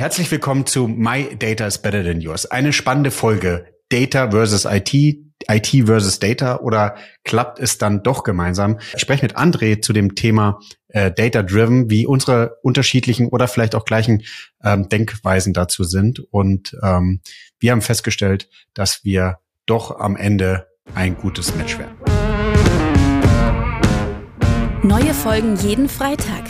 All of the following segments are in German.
Herzlich willkommen zu My Data is Better Than Yours. Eine spannende Folge. Data versus IT, IT versus Data oder klappt es dann doch gemeinsam? Ich spreche mit André zu dem Thema äh, Data Driven, wie unsere unterschiedlichen oder vielleicht auch gleichen ähm, Denkweisen dazu sind. Und ähm, wir haben festgestellt, dass wir doch am Ende ein gutes Match werden. Neue Folgen jeden Freitag.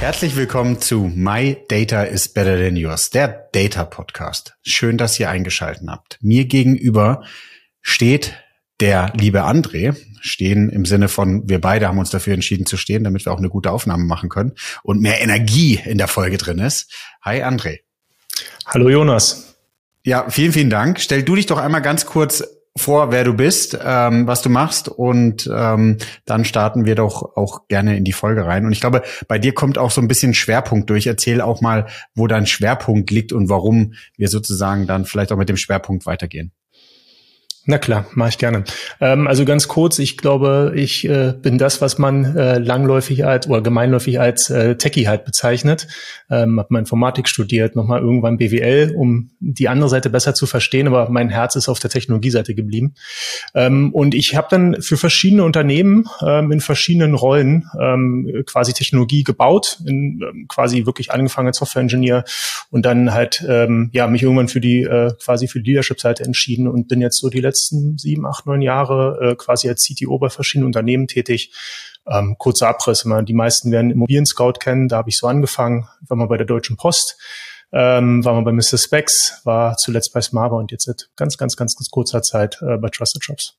Herzlich willkommen zu My Data is Better Than Yours, der Data Podcast. Schön, dass ihr eingeschalten habt. Mir gegenüber steht der liebe André, stehen im Sinne von, wir beide haben uns dafür entschieden zu stehen, damit wir auch eine gute Aufnahme machen können und mehr Energie in der Folge drin ist. Hi André. Hallo Jonas. Ja, vielen, vielen Dank. Stell du dich doch einmal ganz kurz vor, wer du bist, ähm, was du machst und ähm, dann starten wir doch auch gerne in die Folge rein. Und ich glaube, bei dir kommt auch so ein bisschen Schwerpunkt durch. Erzähl auch mal, wo dein Schwerpunkt liegt und warum wir sozusagen dann vielleicht auch mit dem Schwerpunkt weitergehen. Na klar, mache ich gerne. Ähm, also ganz kurz, ich glaube, ich äh, bin das, was man äh, langläufig als oder gemeinläufig als äh, Techie halt bezeichnet. Ähm, habe mal Informatik studiert, nochmal irgendwann BWL, um die andere Seite besser zu verstehen, aber mein Herz ist auf der Technologieseite geblieben. Ähm, und ich habe dann für verschiedene Unternehmen ähm, in verschiedenen Rollen ähm, quasi Technologie gebaut, in, ähm, quasi wirklich angefangen als Software-Engineer und dann halt ähm, ja mich irgendwann für die äh, quasi für die Leadership-Seite entschieden und bin jetzt so die letzten letzten sieben, acht, neun Jahre äh, quasi als CTO bei verschiedenen Unternehmen tätig. Ähm, kurzer Abriss, immer. die meisten werden Immobilien Scout kennen, da habe ich so angefangen, war mal bei der Deutschen Post, ähm, war mal bei Mr. Specs, war zuletzt bei Smava und jetzt seit ganz, ganz, ganz, ganz kurzer Zeit äh, bei Trusted Jobs.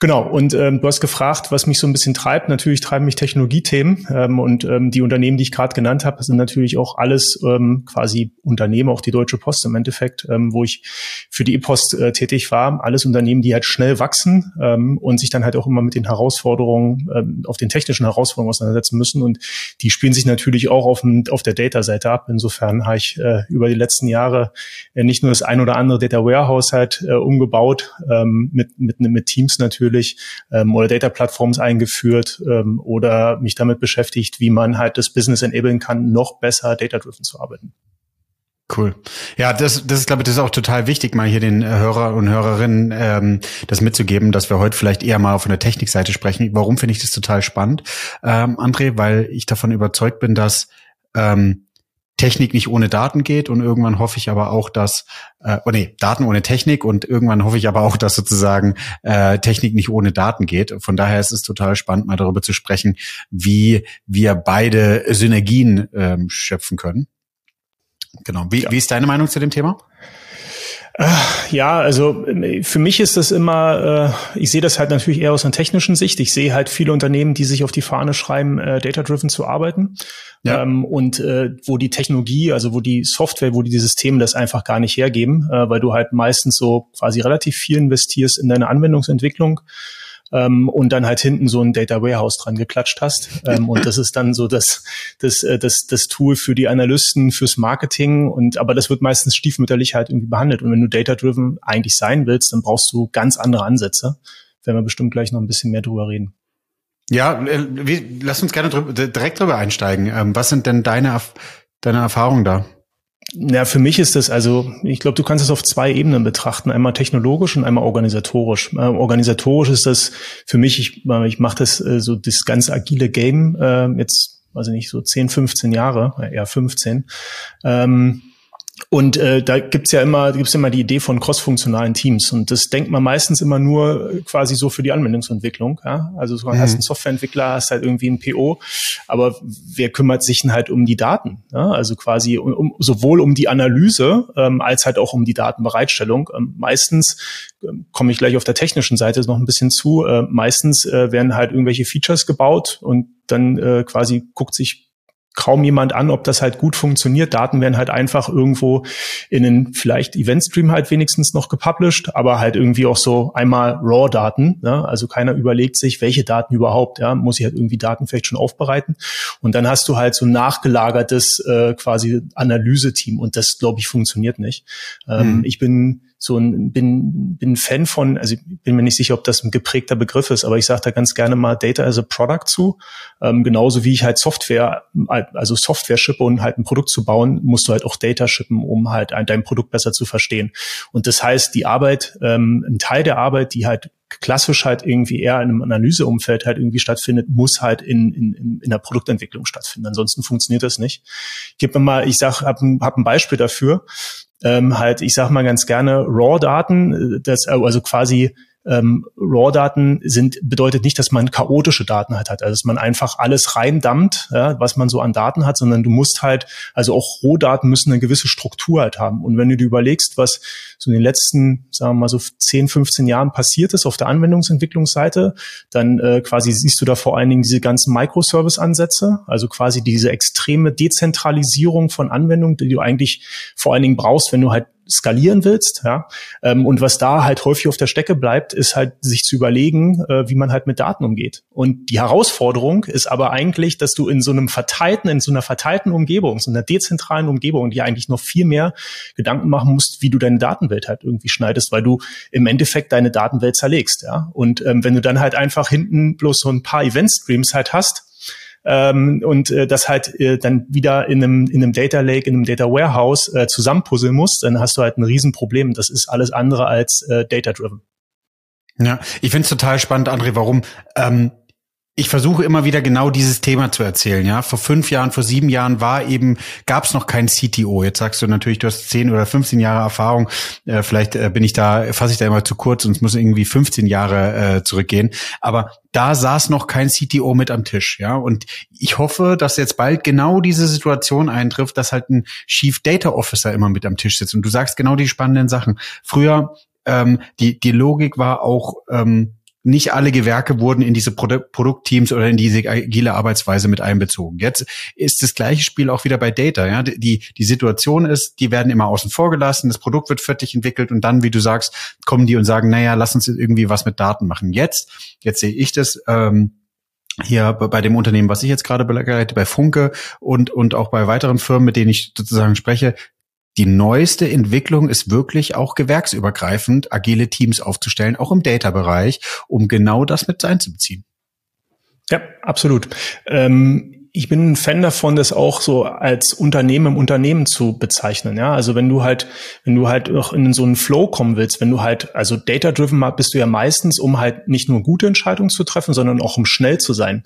Genau, und ähm, du hast gefragt, was mich so ein bisschen treibt. Natürlich treiben mich Technologiethemen ähm, und ähm, die Unternehmen, die ich gerade genannt habe, sind natürlich auch alles ähm, quasi Unternehmen, auch die Deutsche Post im Endeffekt, ähm, wo ich für die E-Post äh, tätig war. Alles Unternehmen, die halt schnell wachsen ähm, und sich dann halt auch immer mit den Herausforderungen, ähm, auf den technischen Herausforderungen auseinandersetzen müssen. Und die spielen sich natürlich auch auf, auf der Data-Seite ab. Insofern habe ich äh, über die letzten Jahre äh, nicht nur das ein oder andere Data Warehouse halt äh, umgebaut ähm, mit, mit, mit Teams, Teams natürlich ähm, oder Data Platforms eingeführt ähm, oder mich damit beschäftigt, wie man halt das Business enablen kann, noch besser data-driven zu arbeiten. Cool. Ja, das, das ist, glaube ich, das ist auch total wichtig, mal hier den Hörer und Hörerinnen ähm, das mitzugeben, dass wir heute vielleicht eher mal von der Technikseite sprechen. Warum finde ich das total spannend, ähm, André? Weil ich davon überzeugt bin, dass ähm, Technik nicht ohne Daten geht und irgendwann hoffe ich aber auch, dass, äh, oh nee, Daten ohne Technik und irgendwann hoffe ich aber auch, dass sozusagen äh, Technik nicht ohne Daten geht. Von daher ist es total spannend, mal darüber zu sprechen, wie wir beide Synergien ähm, schöpfen können. Genau. Wie, ja. wie ist deine Meinung zu dem Thema? Äh, ja, also äh, für mich ist das immer, äh, ich sehe das halt natürlich eher aus einer technischen Sicht. Ich sehe halt viele Unternehmen, die sich auf die Fahne schreiben, data-driven zu arbeiten. Ja. Ähm, und wo die Technologie, also wo die Software, wo die Systeme das einfach gar nicht hergeben, weil du halt meistens so quasi relativ viel investierst in deine Anwendungsentwicklung ähm, und dann halt hinten so ein Data Warehouse dran geklatscht hast. Ähm, und das ist dann so das, das, äh, das, das Tool für die Analysten, fürs Marketing. Und aber das wird meistens stiefmütterlich halt irgendwie behandelt. Und wenn du data-driven eigentlich sein willst, dann brauchst du ganz andere Ansätze. Werden wir bestimmt gleich noch ein bisschen mehr drüber reden. Ja, äh, lass uns gerne drüber, direkt drüber einsteigen. Ähm, was sind denn deine, deine Erfahrungen da? Ja, für mich ist das also, ich glaube, du kannst es auf zwei Ebenen betrachten, einmal technologisch und einmal organisatorisch. Äh, organisatorisch ist das für mich, ich, äh, ich mache das äh, so das ganz agile Game äh, jetzt, also nicht so 10, 15 Jahre, äh, eher 15. Ähm, und äh, da gibt's ja immer, gibt's immer die Idee von crossfunktionalen Teams. Und das denkt man meistens immer nur äh, quasi so für die Anwendungsentwicklung. Ja? Also du mhm. hast einen Softwareentwickler, hast halt irgendwie ein PO, aber wer kümmert sich denn halt um die Daten? Ja? Also quasi um, um, sowohl um die Analyse ähm, als halt auch um die Datenbereitstellung. Ähm, meistens ähm, komme ich gleich auf der technischen Seite noch ein bisschen zu. Äh, meistens äh, werden halt irgendwelche Features gebaut und dann äh, quasi guckt sich kaum jemand an, ob das halt gut funktioniert. Daten werden halt einfach irgendwo in den vielleicht Event-Stream halt wenigstens noch gepublished, aber halt irgendwie auch so einmal RAW-Daten. Ja? Also keiner überlegt sich, welche Daten überhaupt. Ja? Muss ich halt irgendwie Daten vielleicht schon aufbereiten. Und dann hast du halt so ein nachgelagertes äh, quasi Analyse-Team und das, glaube ich, funktioniert nicht. Ähm, hm. Ich bin so ein, bin, bin Fan von, also bin mir nicht sicher, ob das ein geprägter Begriff ist, aber ich sage da ganz gerne mal Data as a Product zu. Ähm, genauso wie ich halt Software, also Software shippe und halt ein Produkt zu bauen, musst du halt auch Data shippen, um halt ein, dein Produkt besser zu verstehen. Und das heißt, die Arbeit, ähm, ein Teil der Arbeit, die halt klassisch halt irgendwie eher in einem Analyseumfeld halt irgendwie stattfindet, muss halt in, in, in der Produktentwicklung stattfinden. Ansonsten funktioniert das nicht. Ich gebe mal, ich sag, habe hab ein Beispiel dafür ähm, halt, ich sag mal ganz gerne, RAW-Daten, äh, das, äh, also quasi ähm, RAW-Daten sind, bedeutet nicht, dass man chaotische Daten halt hat, also dass man einfach alles reindammt, ja, was man so an Daten hat, sondern du musst halt, also auch Rohdaten müssen eine gewisse Struktur halt haben. Und wenn du dir überlegst, was so in den letzten, sagen wir mal so 10, 15 Jahren passiert ist auf der Anwendungsentwicklungsseite, dann äh, quasi siehst du da vor allen Dingen diese ganzen Microservice-Ansätze, also quasi diese extreme Dezentralisierung von Anwendungen, die du eigentlich vor allen Dingen brauchst, wenn du halt skalieren willst, ja. Ähm, und was da halt häufig auf der Strecke bleibt, ist halt sich zu überlegen, äh, wie man halt mit Daten umgeht. Und die Herausforderung ist aber eigentlich, dass du in so einem verteilten, in so einer verteilten Umgebung, so einer dezentralen Umgebung, die eigentlich noch viel mehr Gedanken machen musst, wie du deine Datenwelt halt irgendwie schneidest, weil du im Endeffekt deine Datenwelt zerlegst, ja. Und ähm, wenn du dann halt einfach hinten bloß so ein paar Event-Streams halt hast, ähm, und äh, das halt äh, dann wieder in einem, in einem Data Lake, in einem Data Warehouse äh, zusammenpuzzeln musst, dann hast du halt ein Riesenproblem. Das ist alles andere als äh, data-driven. Ja, ich finde es total spannend, André, warum ähm, ich versuche immer wieder genau dieses Thema zu erzählen. Ja, vor fünf Jahren, vor sieben Jahren war eben gab es noch kein CTO. Jetzt sagst du natürlich, du hast zehn oder 15 Jahre Erfahrung. Äh, vielleicht äh, bin ich da, fasse ich da immer zu kurz und es muss irgendwie 15 Jahre äh, zurückgehen. Aber da saß noch kein CTO mit am Tisch. Ja, und ich hoffe, dass jetzt bald genau diese Situation eintrifft, dass halt ein Chief Data Officer immer mit am Tisch sitzt. Und du sagst genau die spannenden Sachen. Früher ähm, die die Logik war auch ähm, nicht alle Gewerke wurden in diese Produ Produktteams oder in diese agile Arbeitsweise mit einbezogen. Jetzt ist das gleiche Spiel auch wieder bei Data. Ja? Die, die Situation ist, die werden immer außen vor gelassen, das Produkt wird fertig entwickelt und dann, wie du sagst, kommen die und sagen, naja, lass uns irgendwie was mit Daten machen. Jetzt, jetzt sehe ich das, ähm, hier bei dem Unternehmen, was ich jetzt gerade begleite, bei Funke und, und auch bei weiteren Firmen, mit denen ich sozusagen spreche, die neueste Entwicklung ist wirklich auch gewerksübergreifend, agile Teams aufzustellen, auch im Data-Bereich, um genau das mit einzubeziehen. Ja, absolut. Ähm ich bin ein Fan davon, das auch so als Unternehmen im Unternehmen zu bezeichnen. Ja, also wenn du halt, wenn du halt auch in so einen Flow kommen willst, wenn du halt, also data-driven bist du ja meistens, um halt nicht nur gute Entscheidungen zu treffen, sondern auch um schnell zu sein.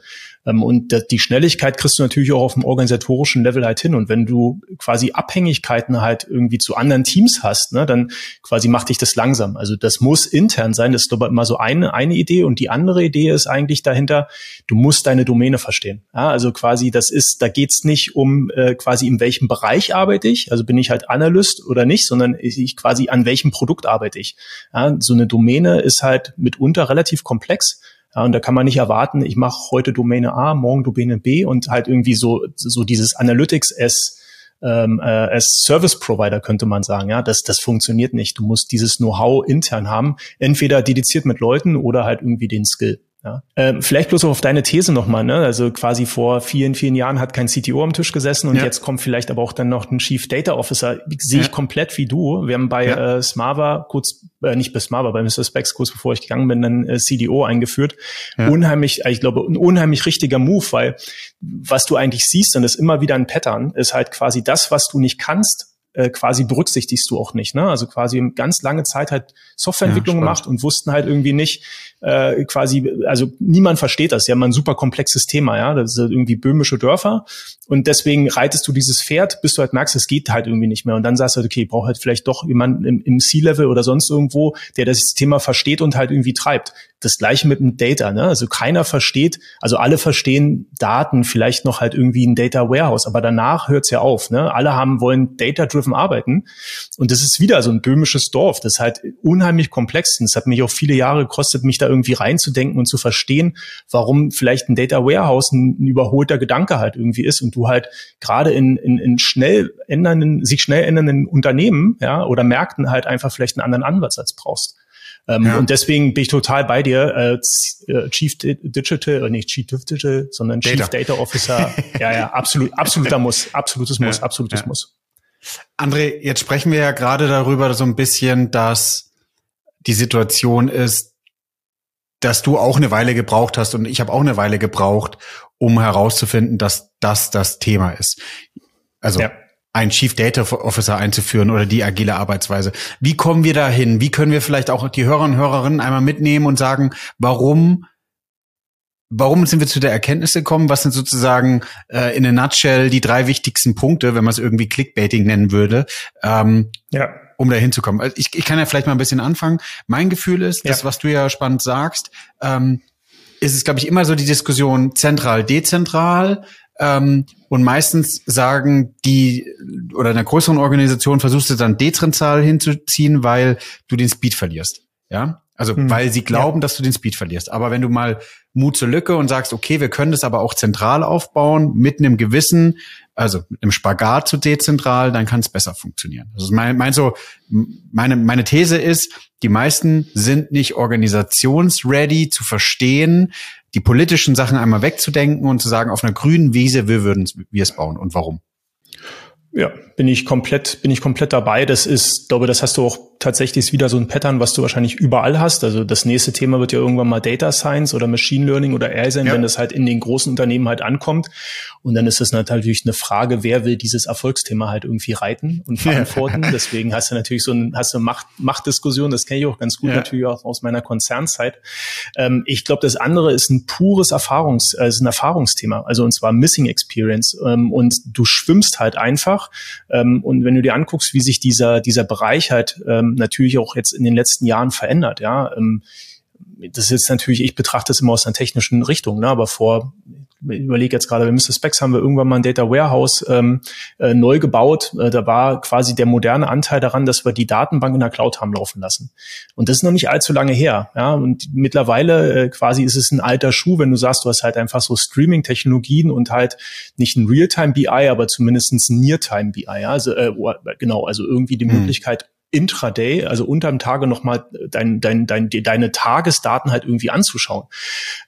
Ähm, und die Schnelligkeit kriegst du natürlich auch auf dem organisatorischen Level halt hin. Und wenn du quasi Abhängigkeiten halt irgendwie zu anderen Teams hast, ne, dann quasi macht dich das langsam. Also das muss intern sein. Das ist aber immer so eine, eine Idee. Und die andere Idee ist eigentlich dahinter, du musst deine Domäne verstehen. Ja, also quasi, das ist, da geht's nicht um äh, quasi in welchem Bereich arbeite ich, also bin ich halt Analyst oder nicht, sondern ich quasi an welchem Produkt arbeite ich. Ja, so eine Domäne ist halt mitunter relativ komplex. Ja, und da kann man nicht erwarten, ich mache heute Domäne A, morgen Domäne B und halt irgendwie so, so dieses Analytics as, ähm, äh, as Service Provider könnte man sagen. Ja, das, das funktioniert nicht. Du musst dieses Know-how intern haben, entweder dediziert mit Leuten oder halt irgendwie den Skill. Ja. Ähm, vielleicht bloß auf deine These nochmal, ne? Also quasi vor vielen, vielen Jahren hat kein CTO am Tisch gesessen und ja. jetzt kommt vielleicht aber auch dann noch ein Chief Data Officer. Sehe ich komplett wie du. Wir haben bei ja. äh, Smava kurz, äh, nicht bei Smava, bei Mr. Specs kurz bevor ich gegangen bin, dann äh, CDO eingeführt. Unheimlich, ich glaube, ein unheimlich richtiger Move, weil was du eigentlich siehst, und das ist immer wieder ein Pattern, ist halt quasi das, was du nicht kannst, äh, quasi berücksichtigst du auch nicht. Ne? Also quasi ganz lange Zeit halt Softwareentwicklung ja, gemacht und wussten halt irgendwie nicht, äh, quasi, also niemand versteht das, ja, mal ein super komplexes Thema, ja, das sind irgendwie böhmische Dörfer und deswegen reitest du dieses Pferd, bis du halt merkst, es geht halt irgendwie nicht mehr und dann sagst du halt, okay, ich brauche halt vielleicht doch jemanden im, im C-Level oder sonst irgendwo, der das Thema versteht und halt irgendwie treibt. Das gleiche mit dem Data, ne? Also keiner versteht, also alle verstehen Daten, vielleicht noch halt irgendwie ein Data Warehouse, aber danach hört's ja auf, ne? Alle haben, wollen data-driven arbeiten. Und das ist wieder so ein böhmisches Dorf. Das ist halt unheimlich komplex. Und es hat mich auch viele Jahre gekostet, mich da irgendwie reinzudenken und zu verstehen, warum vielleicht ein Data Warehouse ein, ein überholter Gedanke halt irgendwie ist und du halt gerade in, in, in schnell ändernden, sich schnell ändernden Unternehmen, ja, oder Märkten halt einfach vielleicht einen anderen Ansatz brauchst. Ähm, ja. Und deswegen bin ich total bei dir. Äh, äh Chief Digital, äh, nicht Chief Digital, sondern Data. Chief Data Officer. ja, ja, absolut, absoluter Muss, absolutes Muss, ja. absolutes ja. Muss. André, jetzt sprechen wir ja gerade darüber so ein bisschen, dass die Situation ist, dass du auch eine Weile gebraucht hast und ich habe auch eine Weile gebraucht, um herauszufinden, dass das das Thema ist. Also ja ein Chief Data Officer einzuführen oder die agile Arbeitsweise. Wie kommen wir dahin? Wie können wir vielleicht auch die Hörer und Hörerinnen einmal mitnehmen und sagen, warum Warum sind wir zu der Erkenntnis gekommen? Was sind sozusagen äh, in a nutshell die drei wichtigsten Punkte, wenn man es irgendwie Clickbaiting nennen würde, ähm, ja. um da hinzukommen? Also ich, ich kann ja vielleicht mal ein bisschen anfangen. Mein Gefühl ist, ja. das, was du ja spannend sagst, ähm, ist es, glaube ich, immer so die Diskussion zentral, dezentral. Ähm, und meistens sagen die oder in einer größeren Organisation versuchst du dann dezentral hinzuziehen, weil du den Speed verlierst. Ja, also hm. weil sie glauben, ja. dass du den Speed verlierst. Aber wenn du mal Mut zur Lücke und sagst, okay, wir können das aber auch zentral aufbauen, mit einem gewissen, also mit einem Spagat zu dezentral, dann kann es besser funktionieren. Also mein, mein so, meine, meine These ist, die meisten sind nicht organisationsready zu verstehen, die politischen Sachen einmal wegzudenken und zu sagen, auf einer grünen Wiese, wir würden wir es bauen und warum. Ja, bin ich komplett, bin ich komplett dabei. Das ist, glaube, das hast du auch tatsächlich ist wieder so ein Pattern, was du wahrscheinlich überall hast. Also das nächste Thema wird ja irgendwann mal Data Science oder Machine Learning oder AI sein, ja. wenn das halt in den großen Unternehmen halt ankommt. Und dann ist das natürlich eine Frage, wer will dieses Erfolgsthema halt irgendwie reiten und verantworten. Deswegen hast du natürlich so ein, hast du Macht, Machtdiskussion, das kenne ich auch ganz gut ja. natürlich auch aus meiner Konzernzeit. Ähm, ich glaube, das andere ist ein pures Erfahrungs, äh, ist ein Erfahrungsthema. Also und zwar Missing Experience. Ähm, und du schwimmst halt einfach. Ähm, und wenn du dir anguckst, wie sich dieser, dieser Bereich halt ähm, natürlich auch jetzt in den letzten Jahren verändert. Ja, ähm, das ist jetzt natürlich, ich betrachte es immer aus einer technischen Richtung, ne? aber vor ich überlege jetzt gerade, bei Mr. Specs haben wir irgendwann mal ein Data Warehouse ähm, äh, neu gebaut. Äh, da war quasi der moderne Anteil daran, dass wir die Datenbank in der Cloud haben laufen lassen. Und das ist noch nicht allzu lange her. Ja? Und mittlerweile äh, quasi ist es ein alter Schuh, wenn du sagst, du hast halt einfach so Streaming-Technologien und halt nicht ein Realtime BI, aber zumindest ein Near-Time BI. Ja? Also äh, genau, also irgendwie die hm. Möglichkeit, intraday, also unterm Tage nochmal dein, dein, dein, deine Tagesdaten halt irgendwie anzuschauen.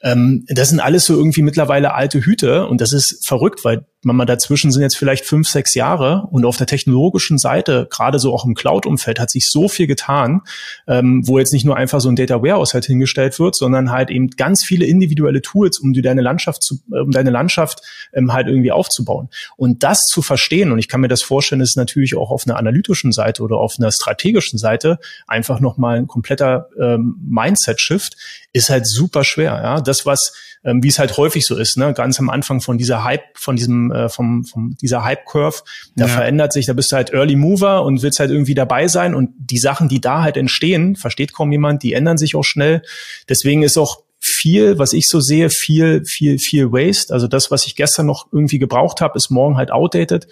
Ähm, das sind alles so irgendwie mittlerweile alte Hüte und das ist verrückt, weil man mal dazwischen sind jetzt vielleicht fünf, sechs Jahre und auf der technologischen Seite, gerade so auch im Cloud-Umfeld, hat sich so viel getan, ähm, wo jetzt nicht nur einfach so ein Data Warehouse halt hingestellt wird, sondern halt eben ganz viele individuelle Tools, um deine Landschaft zu, um deine Landschaft ähm, halt irgendwie aufzubauen. Und das zu verstehen, und ich kann mir das vorstellen, ist natürlich auch auf einer analytischen Seite oder auf einer strategischen Seite einfach nochmal ein kompletter ähm, Mindset-Shift, ist halt super schwer. Ja, das was ähm, wie es halt häufig so ist, ne? ganz am Anfang von dieser Hype, von diesem, äh, vom, vom dieser Hype-Curve, da ja. verändert sich, da bist du halt Early Mover und willst halt irgendwie dabei sein und die Sachen, die da halt entstehen, versteht kaum jemand, die ändern sich auch schnell. Deswegen ist auch viel, was ich so sehe, viel, viel, viel Waste. Also das, was ich gestern noch irgendwie gebraucht habe, ist morgen halt outdated.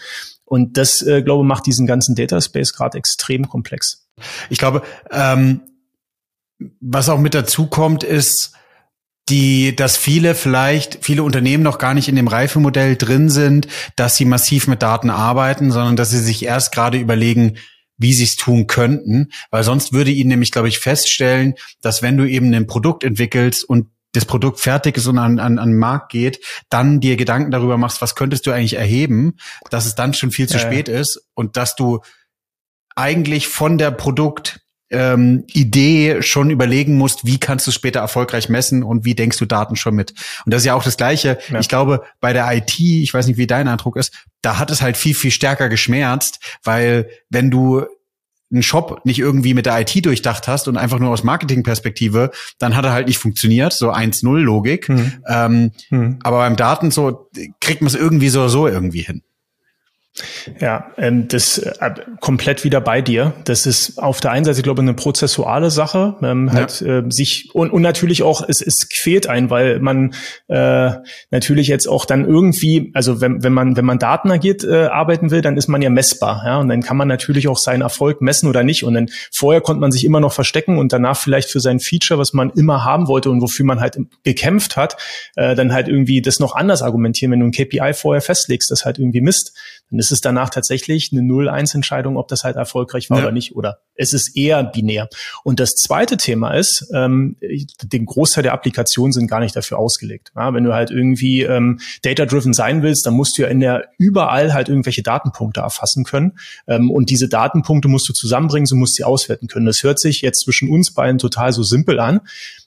Und das, äh, glaube macht diesen ganzen Data Space gerade extrem komplex. Ich glaube, ähm, was auch mit dazu kommt, ist, die, dass viele vielleicht, viele Unternehmen noch gar nicht in dem Reifemodell drin sind, dass sie massiv mit Daten arbeiten, sondern dass sie sich erst gerade überlegen, wie sie es tun könnten, weil sonst würde ihnen nämlich, glaube ich, feststellen, dass wenn du eben ein Produkt entwickelst und das Produkt fertig ist und an, an, an den Markt geht, dann dir Gedanken darüber machst, was könntest du eigentlich erheben, dass es dann schon viel zu ja, spät ist und dass du eigentlich von der Produkt ähm, Idee schon überlegen musst, wie kannst du es später erfolgreich messen und wie denkst du Daten schon mit. Und das ist ja auch das Gleiche. Ja. Ich glaube, bei der IT, ich weiß nicht, wie dein Eindruck ist, da hat es halt viel, viel stärker geschmerzt, weil wenn du einen Shop nicht irgendwie mit der IT durchdacht hast und einfach nur aus Marketingperspektive, dann hat er halt nicht funktioniert, so 1-0-Logik. Mhm. Ähm, mhm. Aber beim Daten so kriegt man es irgendwie so so irgendwie hin. Ja, ähm, das äh, komplett wieder bei dir. Das ist auf der einen Seite, glaube ich, eine prozessuale Sache. Ähm, ja. halt, äh, sich und, und natürlich auch, es, es quält ein, weil man äh, natürlich jetzt auch dann irgendwie, also wenn, wenn man wenn man Daten agiert äh, arbeiten will, dann ist man ja messbar, ja, und dann kann man natürlich auch seinen Erfolg messen oder nicht. Und dann vorher konnte man sich immer noch verstecken und danach vielleicht für sein Feature, was man immer haben wollte und wofür man halt gekämpft hat, äh, dann halt irgendwie das noch anders argumentieren, wenn du ein KPI vorher festlegst, das halt irgendwie misst dann ist es danach tatsächlich eine 0-1-Entscheidung, ob das halt erfolgreich war ja. oder nicht. Oder es ist eher binär. Und das zweite Thema ist, ähm, den Großteil der Applikationen sind gar nicht dafür ausgelegt. Ja, wenn du halt irgendwie ähm, data-driven sein willst, dann musst du ja in der überall halt irgendwelche Datenpunkte erfassen können. Ähm, und diese Datenpunkte musst du zusammenbringen, so musst du sie auswerten können. Das hört sich jetzt zwischen uns beiden total so simpel an.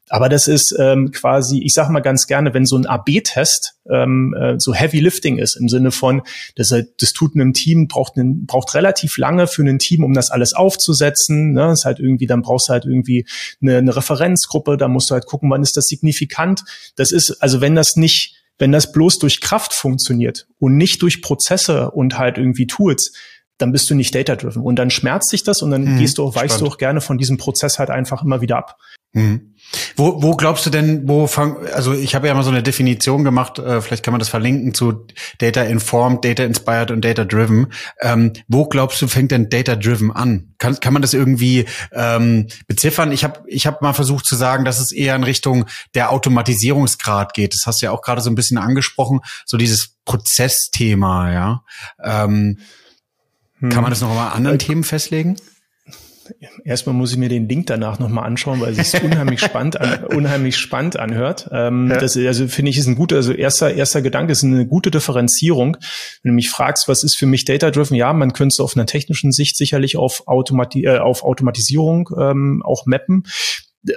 Aber das ist ähm, quasi, ich sage mal ganz gerne, wenn so ein AB-Test ähm, äh, so Heavy Lifting ist, im Sinne von, das, das tut einem Team, braucht, einen, braucht relativ lange für ein Team, um das alles aufzusetzen. Ne? Das ist halt irgendwie, dann brauchst du halt irgendwie eine, eine Referenzgruppe, da musst du halt gucken, wann ist das signifikant. Das ist, also wenn das nicht, wenn das bloß durch Kraft funktioniert und nicht durch Prozesse und halt irgendwie Tools, dann bist du nicht data-driven. Und dann schmerzt dich das und dann hm, gehst du auch, weichst du auch gerne von diesem Prozess halt einfach immer wieder ab. Hm. Wo, wo glaubst du denn, wo fang, also ich habe ja mal so eine Definition gemacht, äh, vielleicht kann man das verlinken zu Data Informed, Data Inspired und Data Driven. Ähm, wo glaubst du, fängt denn Data Driven an? Kann, kann man das irgendwie ähm, beziffern? Ich habe ich hab mal versucht zu sagen, dass es eher in Richtung der Automatisierungsgrad geht. Das hast du ja auch gerade so ein bisschen angesprochen, so dieses Prozessthema, ja. Ähm, hm. Kann man das noch mal anderen äh, Themen festlegen? Erstmal muss ich mir den Link danach nochmal anschauen, weil es sich unheimlich spannend, an, unheimlich spannend anhört. Ähm, ja. Das also finde ich ist ein guter, also erster erster Gedanke ist eine gute Differenzierung. Wenn du mich fragst, was ist für mich Data Driven? Ja, man könnte es auf einer technischen Sicht sicherlich auf, Automati äh, auf Automatisierung ähm, auch mappen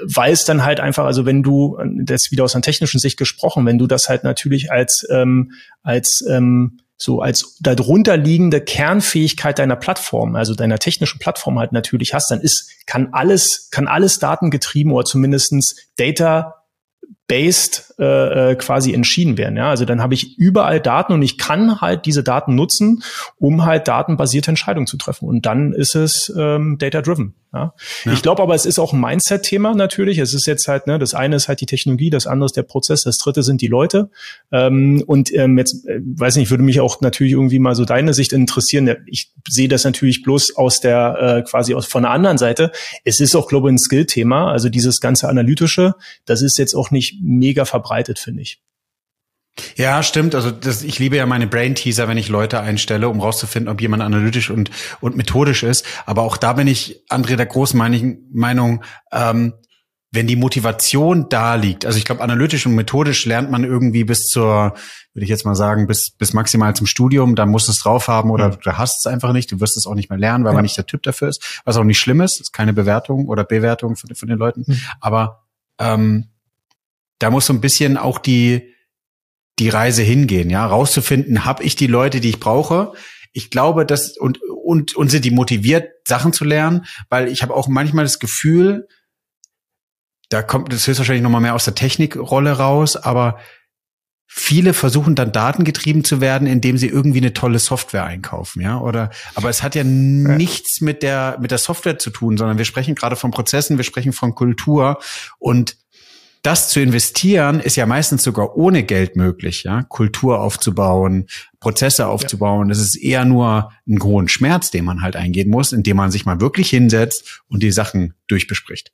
weil es dann halt einfach, also wenn du, das wieder aus einer technischen Sicht gesprochen, wenn du das halt natürlich als, ähm, als ähm, so als darunter liegende Kernfähigkeit deiner Plattform, also deiner technischen Plattform halt natürlich hast, dann ist, kann alles, kann alles datengetrieben oder zumindestens Data based äh, äh, quasi entschieden werden. Ja, also dann habe ich überall Daten und ich kann halt diese Daten nutzen, um halt datenbasierte Entscheidungen zu treffen. Und dann ist es ähm, data driven. Ja. ja. Ich glaube aber, es ist auch ein Mindset-Thema natürlich. Es ist jetzt halt, ne, das eine ist halt die Technologie, das andere ist der Prozess, das dritte sind die Leute. Ähm, und ähm, jetzt, äh, weiß nicht, würde mich auch natürlich irgendwie mal so deine Sicht interessieren. Ich sehe das natürlich bloß aus der, äh, quasi aus von der anderen Seite. Es ist auch, glaube ich, ein Skill-Thema. Also dieses ganze Analytische, das ist jetzt auch nicht mega verbreitet, finde ich. Ja, stimmt. Also das, ich liebe ja meine Brain Teaser, wenn ich Leute einstelle, um rauszufinden, ob jemand analytisch und, und methodisch ist. Aber auch da bin ich, André, der großen Meinung, ähm, wenn die Motivation da liegt, also ich glaube, analytisch und methodisch lernt man irgendwie bis zur, würde ich jetzt mal sagen, bis, bis maximal zum Studium, dann musst du es drauf haben oder mhm. du hast es einfach nicht, du wirst es auch nicht mehr lernen, weil ja. man nicht der Typ dafür ist, was auch nicht schlimm ist, ist keine Bewertung oder Bewertung von, von den Leuten. Mhm. Aber ähm, da muss so ein bisschen auch die, die Reise hingehen, ja, rauszufinden, habe ich die Leute, die ich brauche. Ich glaube, dass und und und sind die motiviert, Sachen zu lernen, weil ich habe auch manchmal das Gefühl, da kommt das höchstwahrscheinlich noch mal mehr aus der Technikrolle raus, aber viele versuchen dann datengetrieben zu werden, indem sie irgendwie eine tolle Software einkaufen, ja, oder aber es hat ja, ja, nichts mit der mit der Software zu tun, sondern wir sprechen gerade von Prozessen, wir sprechen von Kultur und das zu investieren ist ja meistens sogar ohne Geld möglich, ja, Kultur aufzubauen, Prozesse aufzubauen. Ja. Das ist eher nur ein hohen Schmerz, den man halt eingehen muss, indem man sich mal wirklich hinsetzt und die Sachen durchbespricht.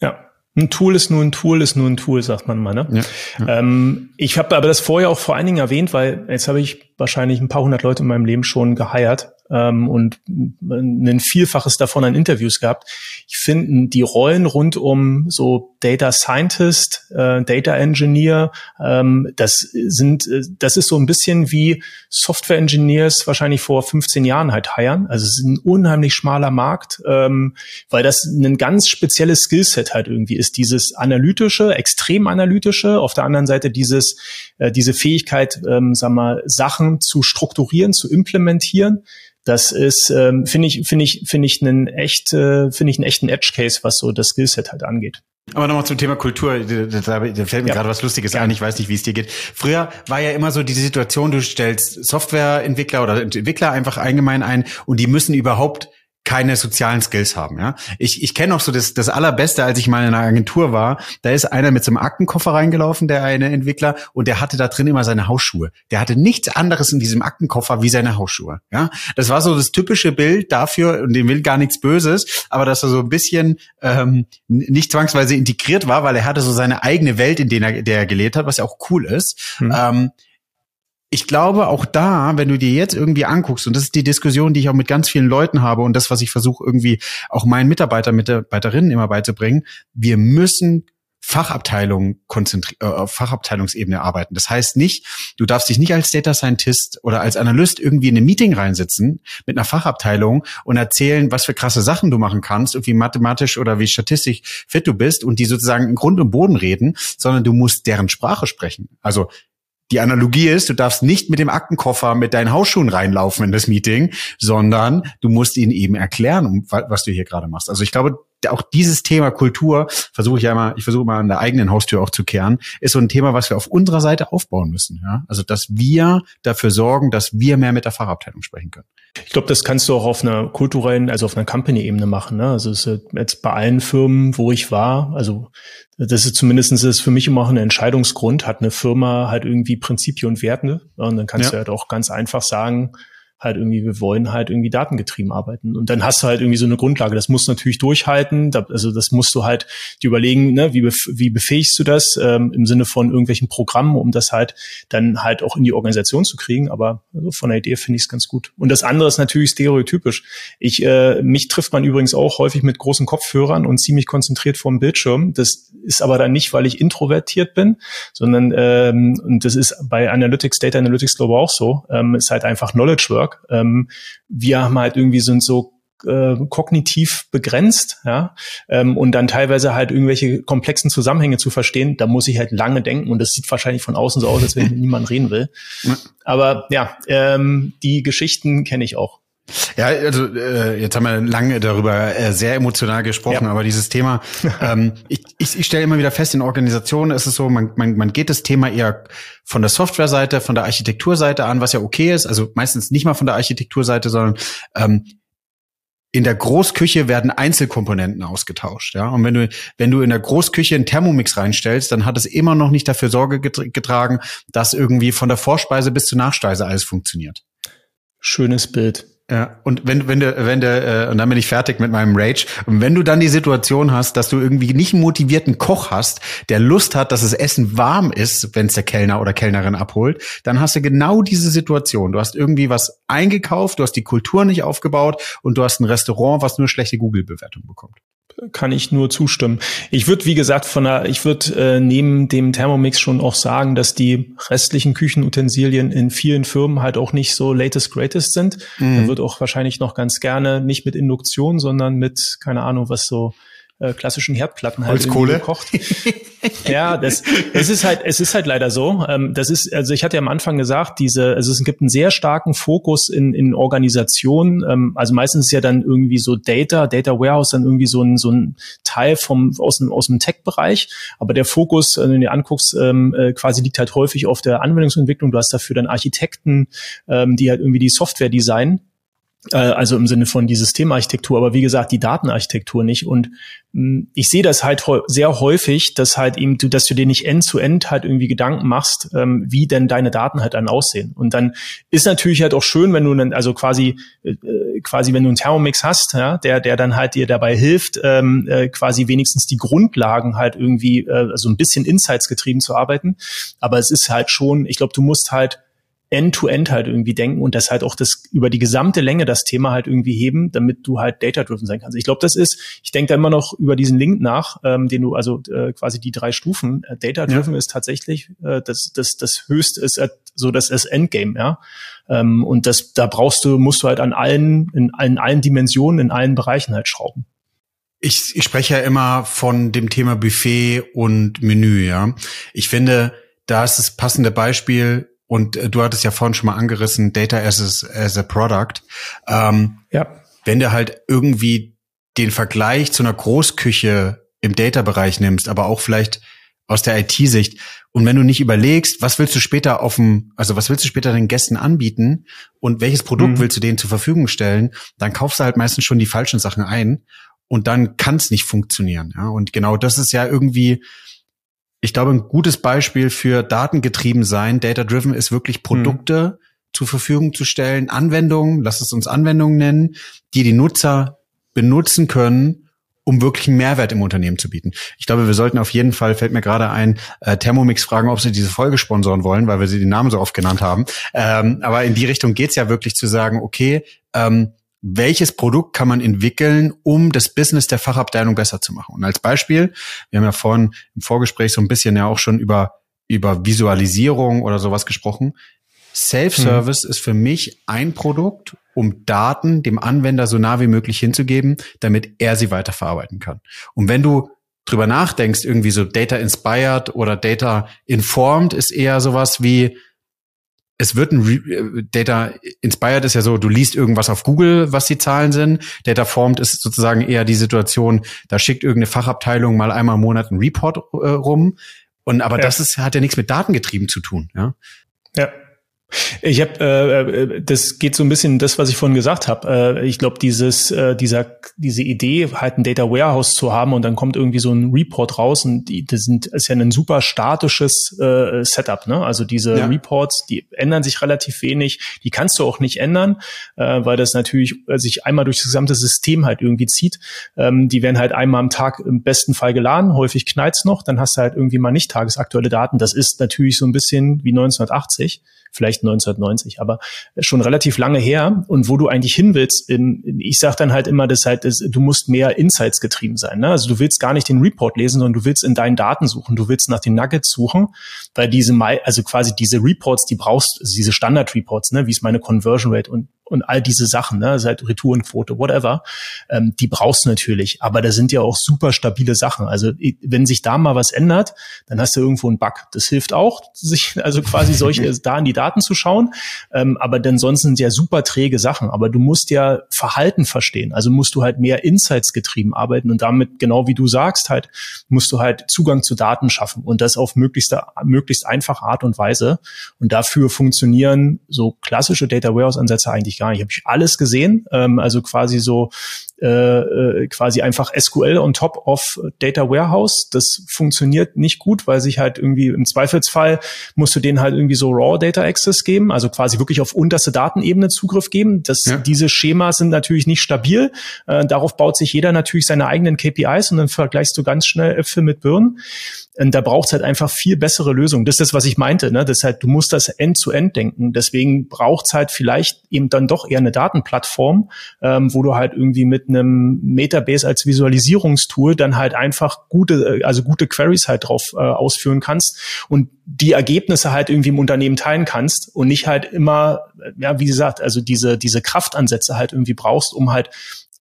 Ja, ein Tool ist nur ein Tool, ist nur ein Tool, sagt man mal. Ne? Ja, ja. Ähm, ich habe aber das vorher auch vor allen Dingen erwähnt, weil jetzt habe ich wahrscheinlich ein paar hundert Leute in meinem Leben schon geheiert ähm, und ein Vielfaches davon an Interviews gehabt. Ich finde die Rollen rund um so Data Scientist, äh, Data Engineer, ähm, das sind, äh, das ist so ein bisschen wie Software Engineers wahrscheinlich vor 15 Jahren halt heiern. Also es ist ein unheimlich schmaler Markt, ähm, weil das ein ganz spezielles Skillset halt irgendwie ist. Dieses analytische, extrem analytische, auf der anderen Seite dieses, äh, diese Fähigkeit, ähm, sag mal, Sachen zu strukturieren, zu implementieren das ist, ähm, finde ich, finde ich, finde ich einen echt, äh, finde ich einen echten Edge Case, was so das Skillset halt angeht. Aber nochmal zum Thema Kultur, da, da fällt mir ja. gerade was Lustiges ja. ein, ich weiß nicht, wie es dir geht. Früher war ja immer so diese Situation, du stellst Softwareentwickler oder Entwickler einfach allgemein ein und die müssen überhaupt keine sozialen Skills haben. Ja, ich ich kenne auch so das das allerbeste, als ich mal in einer Agentur war. Da ist einer mit so einem Aktenkoffer reingelaufen, der eine Entwickler, und der hatte da drin immer seine Hausschuhe. Der hatte nichts anderes in diesem Aktenkoffer wie seine Hausschuhe. Ja, das war so das typische Bild dafür, und dem will gar nichts Böses, aber dass er so ein bisschen ähm, nicht zwangsweise integriert war, weil er hatte so seine eigene Welt, in der er, der er gelebt hat, was ja auch cool ist. Mhm. Ähm, ich glaube auch da, wenn du dir jetzt irgendwie anguckst, und das ist die Diskussion, die ich auch mit ganz vielen Leuten habe und das, was ich versuche irgendwie auch meinen Mitarbeiter, Mitarbeiterinnen immer beizubringen, wir müssen Fachabteilung konzentri äh, auf Fachabteilungsebene arbeiten. Das heißt nicht, du darfst dich nicht als Data Scientist oder als Analyst irgendwie in ein Meeting reinsitzen mit einer Fachabteilung und erzählen, was für krasse Sachen du machen kannst, irgendwie mathematisch oder wie statistisch fit du bist und die sozusagen in Grund und Boden reden, sondern du musst deren Sprache sprechen. Also die Analogie ist, du darfst nicht mit dem Aktenkoffer mit deinen Hausschuhen reinlaufen in das Meeting, sondern du musst ihnen eben erklären, was du hier gerade machst. Also ich glaube, auch dieses Thema Kultur versuche ich ja immer, ich versuche mal an der eigenen Haustür auch zu kehren, ist so ein Thema, was wir auf unserer Seite aufbauen müssen. Ja? Also, dass wir dafür sorgen, dass wir mehr mit der Fachabteilung sprechen können. Ich glaube, das kannst du auch auf einer kulturellen, also auf einer Company-Ebene machen. Ne? Also es ist jetzt bei allen Firmen, wo ich war, also das ist zumindest ist für mich immer auch ein Entscheidungsgrund, hat eine Firma halt irgendwie Prinzipien und Werte. Und dann kannst ja. du halt auch ganz einfach sagen, halt irgendwie, wir wollen halt irgendwie datengetrieben arbeiten. Und dann hast du halt irgendwie so eine Grundlage. Das musst du natürlich durchhalten. also das musst du halt dir überlegen, ne, wie, bef wie befähigst du das ähm, im Sinne von irgendwelchen Programmen, um das halt dann halt auch in die Organisation zu kriegen. Aber also von der Idee finde ich es ganz gut. Und das andere ist natürlich stereotypisch. Ich, äh, mich trifft man übrigens auch häufig mit großen Kopfhörern und ziemlich konzentriert vorm Bildschirm. Das ist aber dann nicht, weil ich introvertiert bin, sondern ähm, und das ist bei Analytics, Data Analytics glaube ich auch so, ähm, ist halt einfach Knowledge Work Work. Ähm, wir haben halt irgendwie sind so äh, kognitiv begrenzt, ja, ähm, und dann teilweise halt irgendwelche komplexen Zusammenhänge zu verstehen, da muss ich halt lange denken und das sieht wahrscheinlich von außen so aus, als wenn niemand reden will. Aber ja, ähm, die Geschichten kenne ich auch. Ja, also äh, jetzt haben wir lange darüber äh, sehr emotional gesprochen, ja. aber dieses Thema, ähm, ich, ich, ich stelle immer wieder fest, in Organisationen ist es so, man, man, man geht das Thema eher von der Softwareseite, von der Architekturseite an, was ja okay ist, also meistens nicht mal von der Architekturseite, sondern ähm, in der Großküche werden Einzelkomponenten ausgetauscht, ja. Und wenn du, wenn du in der Großküche einen Thermomix reinstellst, dann hat es immer noch nicht dafür Sorge getragen, dass irgendwie von der Vorspeise bis zur Nachspeise alles funktioniert. Schönes Bild. Ja, und wenn, wenn du, wenn du, äh, und dann bin ich fertig mit meinem Rage. Und wenn du dann die Situation hast, dass du irgendwie nicht einen motivierten Koch hast, der Lust hat, dass das Essen warm ist, wenn es der Kellner oder Kellnerin abholt, dann hast du genau diese Situation. Du hast irgendwie was eingekauft, du hast die Kultur nicht aufgebaut und du hast ein Restaurant, was nur schlechte Google-Bewertung bekommt kann ich nur zustimmen. Ich würde, wie gesagt, von der, ich würde äh, neben dem Thermomix schon auch sagen, dass die restlichen Küchenutensilien in vielen Firmen halt auch nicht so latest greatest sind. Mhm. Da wird auch wahrscheinlich noch ganz gerne nicht mit Induktion, sondern mit, keine Ahnung, was so äh, klassischen Herdplatten halt Holzkohle gekocht. ja, das, es ist halt, es ist halt leider so. Ähm, das ist, also ich hatte ja am Anfang gesagt, diese, also es gibt einen sehr starken Fokus in, in Organisationen. Ähm, also meistens ist ja dann irgendwie so Data, Data Warehouse dann irgendwie so ein, so ein Teil vom, aus dem, aus dem Tech-Bereich. Aber der Fokus, wenn du dir anguckst, ähm, äh, quasi liegt halt häufig auf der Anwendungsentwicklung. Du hast dafür dann Architekten, ähm, die halt irgendwie die Software designen äh, also im Sinne von die Systemarchitektur, aber wie gesagt, die Datenarchitektur nicht. Und hm, ich sehe das halt sehr häufig, dass halt eben du, dass du dir nicht end-zu-end -end halt irgendwie Gedanken machst, ähm, wie denn deine Daten halt dann aussehen. Und dann ist natürlich halt auch schön, wenn du dann, also quasi, äh, quasi, wenn du einen Thermomix hast, ja, der, der dann halt dir dabei hilft, ähm, äh, quasi wenigstens die Grundlagen halt irgendwie äh, so ein bisschen Insights getrieben zu arbeiten. Aber es ist halt schon, ich glaube, du musst halt end-to-end -end halt irgendwie denken und das halt auch das über die gesamte Länge das Thema halt irgendwie heben, damit du halt data-driven sein kannst. Ich glaube, das ist, ich denke da immer noch über diesen Link nach, ähm, den du, also äh, quasi die drei Stufen, äh, data-driven ja. ist tatsächlich äh, das, das, das höchste ist äh, so das, das Endgame, ja. Ähm, und das, da brauchst du, musst du halt an allen, in, in allen Dimensionen, in allen Bereichen halt schrauben. Ich, ich spreche ja immer von dem Thema Buffet und Menü, ja. Ich finde, da ist das passende Beispiel, und äh, du hattest ja vorhin schon mal angerissen, Data as a, as a Product. Ähm, ja. Wenn du halt irgendwie den Vergleich zu einer Großküche im Data-Bereich nimmst, aber auch vielleicht aus der IT-Sicht. Und wenn du nicht überlegst, was willst du später auf dem, also was willst du später den Gästen anbieten und welches Produkt mhm. willst du denen zur Verfügung stellen, dann kaufst du halt meistens schon die falschen Sachen ein und dann kann es nicht funktionieren. Ja? Und genau das ist ja irgendwie, ich glaube, ein gutes Beispiel für datengetrieben sein. Data-driven ist wirklich Produkte mhm. zur Verfügung zu stellen, Anwendungen, lass es uns Anwendungen nennen, die die Nutzer benutzen können, um wirklich einen Mehrwert im Unternehmen zu bieten. Ich glaube, wir sollten auf jeden Fall, fällt mir gerade ein, äh, Thermomix fragen, ob sie diese Folge sponsoren wollen, weil wir sie den Namen so oft genannt haben. Ähm, aber in die Richtung geht's ja wirklich zu sagen, okay, ähm, welches Produkt kann man entwickeln, um das Business der Fachabteilung besser zu machen. Und als Beispiel, wir haben ja vorhin im Vorgespräch so ein bisschen ja auch schon über, über Visualisierung oder sowas gesprochen. Self-Service hm. ist für mich ein Produkt, um Daten dem Anwender so nah wie möglich hinzugeben, damit er sie weiterverarbeiten kann. Und wenn du drüber nachdenkst, irgendwie so Data Inspired oder Data Informed ist eher sowas wie, es wird ein Re äh, Data Inspired ist ja so, du liest irgendwas auf Google, was die Zahlen sind. Data Formed ist sozusagen eher die Situation, da schickt irgendeine Fachabteilung mal einmal im Monat einen Report äh, rum. Und aber ja. das ist, hat ja nichts mit Datengetrieben zu tun, ja. Ja, ich habe, äh, äh, das geht so ein bisschen das, was ich vorhin gesagt habe. Äh, ich glaube, dieses, äh, dieser, diese Idee, halt ein Data Warehouse zu haben und dann kommt irgendwie so ein Report raus und die, das sind, ist ja ein super statisches äh, Setup. Ne? Also diese ja. Reports, die ändern sich relativ wenig. Die kannst du auch nicht ändern, äh, weil das natürlich äh, sich einmal durch das gesamte System halt irgendwie zieht. Ähm, die werden halt einmal am Tag im besten Fall geladen. Häufig knallt's noch, dann hast du halt irgendwie mal nicht tagesaktuelle Daten. Das ist natürlich so ein bisschen wie 1980 vielleicht 1990, aber schon relativ lange her und wo du eigentlich hin willst, in, ich sage dann halt immer, das halt, das, du musst mehr Insights getrieben sein. Ne? Also du willst gar nicht den Report lesen, sondern du willst in deinen Daten suchen, du willst nach den Nuggets suchen, weil diese, also quasi diese Reports, die brauchst, also diese Standard-Reports, ne, wie ist meine Conversion Rate und und all diese Sachen, ne, seit Retourenquote, whatever, ähm, die brauchst du natürlich. Aber da sind ja auch super stabile Sachen. Also wenn sich da mal was ändert, dann hast du irgendwo einen Bug. Das hilft auch, sich also quasi solche da in die Daten zu schauen. Ähm, aber denn sonst sind ja super träge Sachen. Aber du musst ja Verhalten verstehen. Also musst du halt mehr Insights getrieben arbeiten und damit genau wie du sagst halt musst du halt Zugang zu Daten schaffen und das auf möglichst möglichst einfache Art und Weise. Und dafür funktionieren so klassische Data Warehouse Ansätze eigentlich eigentlich gar nicht. Habe ich alles gesehen, ähm, also quasi so äh, äh quasi einfach SQL on top of Data Warehouse. Das funktioniert nicht gut, weil sich halt irgendwie im Zweifelsfall musst du denen halt irgendwie so Raw Data Access geben, also quasi wirklich auf unterste Datenebene Zugriff geben. Das, ja. Diese Schemas sind natürlich nicht stabil. Äh, darauf baut sich jeder natürlich seine eigenen KPIs und dann vergleichst du ganz schnell Äpfel mit Birnen. Und da braucht es halt einfach viel bessere Lösungen. Das ist das, was ich meinte. Ne? Das halt, du musst das End-zu-End -End denken. Deswegen braucht es halt vielleicht eben dann doch eher eine Datenplattform, ähm, wo du halt irgendwie mit einem Metabase als Visualisierungstool dann halt einfach gute, also gute Queries halt drauf äh, ausführen kannst und die Ergebnisse halt irgendwie im Unternehmen teilen kannst und nicht halt immer, ja, wie gesagt, also diese, diese Kraftansätze halt irgendwie brauchst, um halt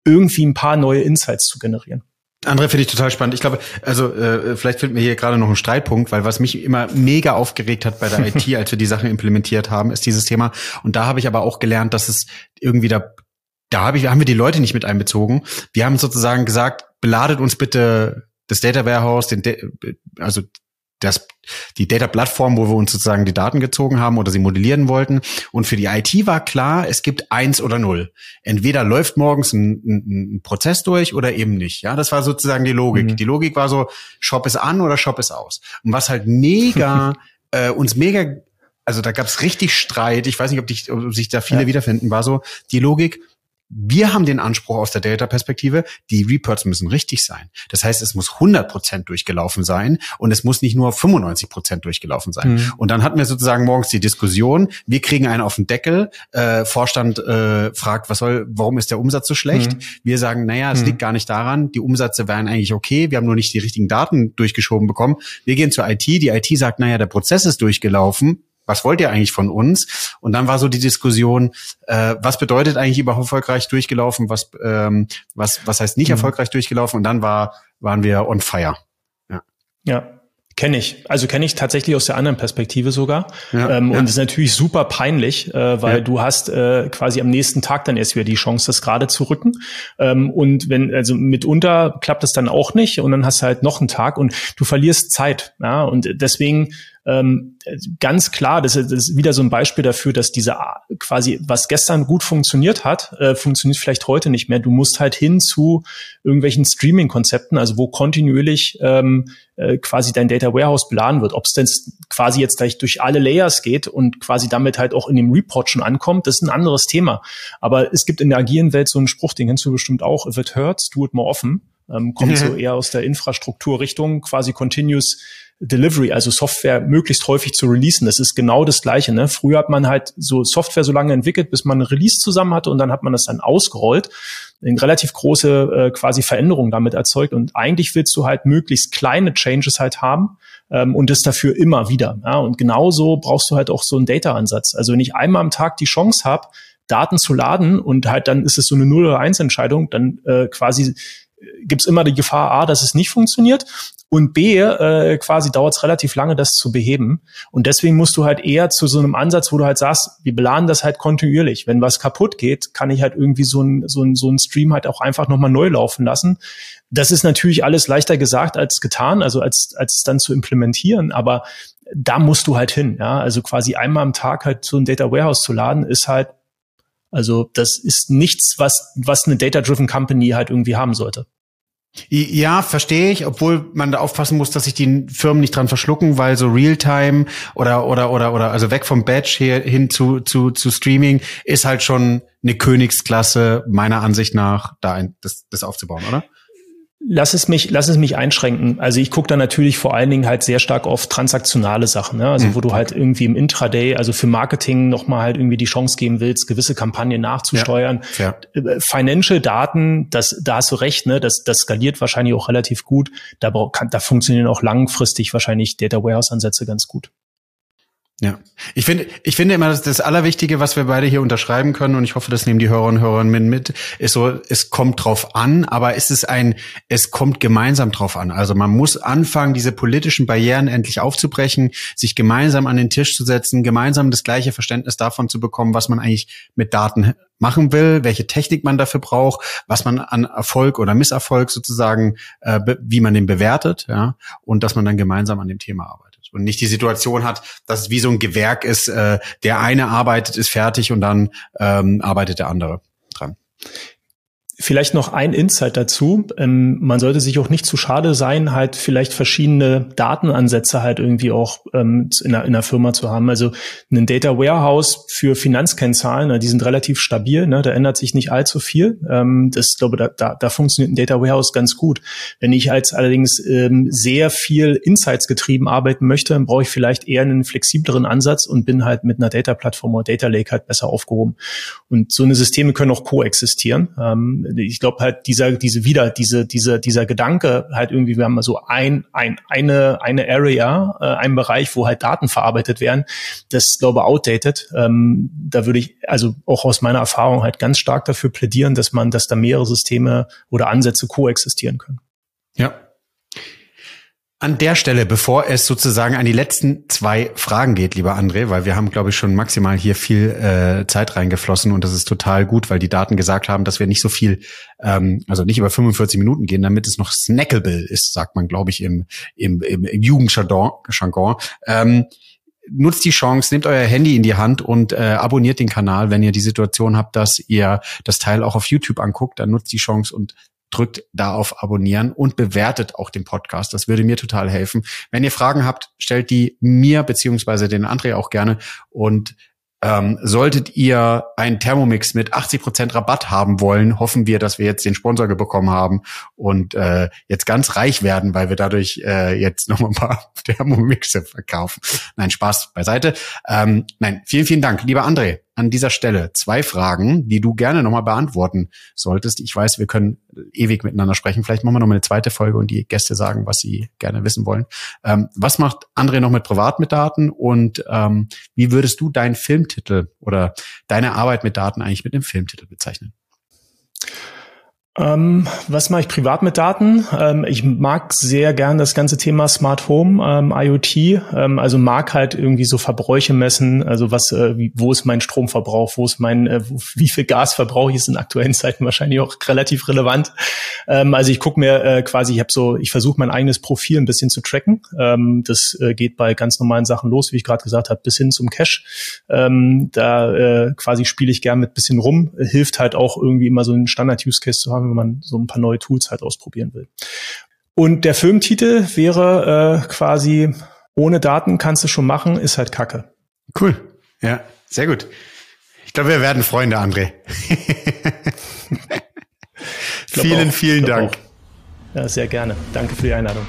irgendwie ein paar neue Insights zu generieren. André finde ich total spannend. Ich glaube, also äh, vielleicht findet mir hier gerade noch ein Streitpunkt, weil was mich immer mega aufgeregt hat bei der IT, als wir die Sachen implementiert haben, ist dieses Thema. Und da habe ich aber auch gelernt, dass es irgendwie da, da habe ich, haben wir die Leute nicht mit einbezogen. Wir haben sozusagen gesagt, beladet uns bitte das Data Warehouse, den, also das, die Data-Plattform, wo wir uns sozusagen die Daten gezogen haben oder sie modellieren wollten. Und für die IT war klar, es gibt eins oder null. Entweder läuft morgens ein, ein, ein Prozess durch oder eben nicht. Ja, das war sozusagen die Logik. Mhm. Die Logik war so, Shop ist an oder Shop ist aus. Und was halt mega, äh, uns mega, also da gab es richtig Streit. Ich weiß nicht, ob, dich, ob sich da viele ja. wiederfinden, war so die Logik, wir haben den Anspruch aus der Data-Perspektive, die Reports müssen richtig sein. Das heißt, es muss 100 Prozent durchgelaufen sein und es muss nicht nur 95 Prozent durchgelaufen sein. Mhm. Und dann hatten wir sozusagen morgens die Diskussion, wir kriegen einen auf den Deckel, äh, Vorstand äh, fragt, was soll, warum ist der Umsatz so schlecht? Mhm. Wir sagen, naja, es mhm. liegt gar nicht daran, die Umsätze wären eigentlich okay, wir haben nur nicht die richtigen Daten durchgeschoben bekommen. Wir gehen zur IT, die IT sagt, naja, der Prozess ist durchgelaufen, was wollt ihr eigentlich von uns? Und dann war so die Diskussion, äh, was bedeutet eigentlich über erfolgreich durchgelaufen, was, ähm, was, was heißt nicht mhm. erfolgreich durchgelaufen? Und dann war, waren wir on fire. Ja. Ja. Kenne ich. Also kenne ich tatsächlich aus der anderen Perspektive sogar. Ja, ähm, ja. Und ist natürlich super peinlich, äh, weil ja. du hast äh, quasi am nächsten Tag dann erst wieder die Chance, das gerade zu rücken. Ähm, und wenn, also mitunter klappt es dann auch nicht und dann hast du halt noch einen Tag und du verlierst Zeit. Ja? Und deswegen ähm, ganz klar, das ist, das ist wieder so ein Beispiel dafür, dass diese quasi, was gestern gut funktioniert hat, äh, funktioniert vielleicht heute nicht mehr. Du musst halt hin zu irgendwelchen Streaming-Konzepten, also wo kontinuierlich ähm, äh, quasi dein Data Warehouse beladen wird. Ob es denn quasi jetzt gleich durch alle Layers geht und quasi damit halt auch in dem Report schon ankommt, das ist ein anderes Thema. Aber es gibt in der agilen Welt so einen Spruch, den kennst du bestimmt auch, if it hurts, do it more often. Ähm, kommt mhm. so eher aus der Infrastrukturrichtung, quasi continuous Delivery, also Software möglichst häufig zu releasen. Das ist genau das Gleiche. Ne? Früher hat man halt so Software so lange entwickelt, bis man ein Release zusammen hatte und dann hat man das dann ausgerollt, eine relativ große äh, quasi Veränderung damit erzeugt. Und eigentlich willst du halt möglichst kleine Changes halt haben ähm, und das dafür immer wieder. Ja? Und genauso brauchst du halt auch so einen Data-Ansatz. Also wenn ich einmal am Tag die Chance habe, Daten zu laden und halt dann ist es so eine 0 oder 1 Entscheidung, dann äh, quasi gibt es immer die Gefahr, A, dass es nicht funktioniert und B, äh, quasi dauert es relativ lange, das zu beheben. Und deswegen musst du halt eher zu so einem Ansatz, wo du halt sagst, wir beladen das halt kontinuierlich. Wenn was kaputt geht, kann ich halt irgendwie so ein, so ein, so ein Stream halt auch einfach nochmal neu laufen lassen. Das ist natürlich alles leichter gesagt als getan, also als, als dann zu implementieren, aber da musst du halt hin, ja. Also quasi einmal am Tag halt so ein Data Warehouse zu laden, ist halt, also das ist nichts, was, was eine Data-Driven Company halt irgendwie haben sollte. Ja, verstehe ich, obwohl man da aufpassen muss, dass sich die Firmen nicht dran verschlucken, weil so Realtime oder oder oder oder also weg vom Batch hier hin zu zu zu Streaming ist halt schon eine Königsklasse meiner Ansicht nach, da ein, das, das aufzubauen, oder? Lass es mich, lass es mich einschränken. Also ich gucke da natürlich vor allen Dingen halt sehr stark auf transaktionale Sachen, ne? also mhm. wo du halt irgendwie im Intraday, also für Marketing nochmal halt irgendwie die Chance geben willst, gewisse Kampagnen nachzusteuern. Ja, ja. Äh, financial Daten, das, da hast du recht, ne? das, das skaliert wahrscheinlich auch relativ gut. Da, kann, da funktionieren auch langfristig wahrscheinlich Data Warehouse Ansätze ganz gut. Ja, ich finde, ich finde immer, dass das Allerwichtige, was wir beide hier unterschreiben können, und ich hoffe, das nehmen die Hörer und Hörerinnen mit, ist so, es kommt drauf an, aber es ist ein, es kommt gemeinsam drauf an. Also man muss anfangen, diese politischen Barrieren endlich aufzubrechen, sich gemeinsam an den Tisch zu setzen, gemeinsam das gleiche Verständnis davon zu bekommen, was man eigentlich mit Daten machen will, welche Technik man dafür braucht, was man an Erfolg oder Misserfolg sozusagen, äh, wie man den bewertet, ja, und dass man dann gemeinsam an dem Thema arbeitet und nicht die Situation hat, dass es wie so ein Gewerk ist, äh, der eine arbeitet, ist fertig und dann ähm, arbeitet der andere dran. Vielleicht noch ein Insight dazu. Ähm, man sollte sich auch nicht zu schade sein, halt vielleicht verschiedene Datenansätze halt irgendwie auch ähm, in, einer, in einer Firma zu haben. Also ein Data Warehouse für Finanzkennzahlen, na, die sind relativ stabil, ne, da ändert sich nicht allzu viel. Ähm, das glaube da, da, da funktioniert ein Data Warehouse ganz gut. Wenn ich als allerdings ähm, sehr viel Insights getrieben arbeiten möchte, dann brauche ich vielleicht eher einen flexibleren Ansatz und bin halt mit einer Data Plattform oder Data Lake halt besser aufgehoben. Und so eine Systeme können auch koexistieren. Ähm, ich glaube halt dieser, diese wieder, diese, diese, dieser Gedanke halt irgendwie, wir haben so ein, ein, eine, eine Area, äh, einen Bereich, wo halt Daten verarbeitet werden, das glaube outdated. Ähm, da würde ich also auch aus meiner Erfahrung halt ganz stark dafür plädieren, dass man, dass da mehrere Systeme oder Ansätze koexistieren können. An der Stelle, bevor es sozusagen an die letzten zwei Fragen geht, lieber André, weil wir haben, glaube ich, schon maximal hier viel äh, Zeit reingeflossen und das ist total gut, weil die Daten gesagt haben, dass wir nicht so viel, ähm, also nicht über 45 Minuten gehen, damit es noch snackable ist, sagt man, glaube ich, im, im, im Jugendjargon. Ähm, nutzt die Chance, nehmt euer Handy in die Hand und äh, abonniert den Kanal, wenn ihr die Situation habt, dass ihr das Teil auch auf YouTube anguckt, dann nutzt die Chance und drückt da auf Abonnieren und bewertet auch den Podcast. Das würde mir total helfen. Wenn ihr Fragen habt, stellt die mir beziehungsweise den André auch gerne und ähm, solltet ihr einen Thermomix mit 80% Rabatt haben wollen, hoffen wir, dass wir jetzt den Sponsor bekommen haben und äh, jetzt ganz reich werden, weil wir dadurch äh, jetzt noch ein paar Thermomixe verkaufen. Nein, Spaß beiseite. Ähm, nein, vielen, vielen Dank. Lieber André, an dieser Stelle zwei Fragen, die du gerne nochmal beantworten solltest. Ich weiß, wir können ewig miteinander sprechen. Vielleicht machen wir nochmal eine zweite Folge und die Gäste sagen, was sie gerne wissen wollen. Ähm, was macht André noch mit Privat mit Daten und ähm, wie würdest du deinen Filmtitel oder deine Arbeit mit Daten eigentlich mit dem Filmtitel bezeichnen? Ähm, was mache ich privat mit Daten? Ähm, ich mag sehr gern das ganze Thema Smart Home, ähm, IoT. Ähm, also mag halt irgendwie so Verbräuche messen. Also was, äh, wie, wo ist mein Stromverbrauch? Wo ist mein, äh, wie viel Gas verbrauche ich? Ist in aktuellen Zeiten wahrscheinlich auch relativ relevant. Ähm, also ich gucke mir äh, quasi, ich habe so, ich versuche mein eigenes Profil ein bisschen zu tracken. Ähm, das äh, geht bei ganz normalen Sachen los, wie ich gerade gesagt habe, bis hin zum Cache. da äh, quasi spiele ich gern mit bisschen rum. Hilft halt auch irgendwie immer so einen Standard-Use-Case zu haben haben, wenn man so ein paar neue Tools halt ausprobieren will. Und der Filmtitel wäre äh, quasi ohne Daten kannst du schon machen, ist halt Kacke. Cool. Ja, sehr gut. Ich glaube, wir werden Freunde, André. vielen, auch, vielen Dank. Auch. Ja, sehr gerne. Danke für die Einladung.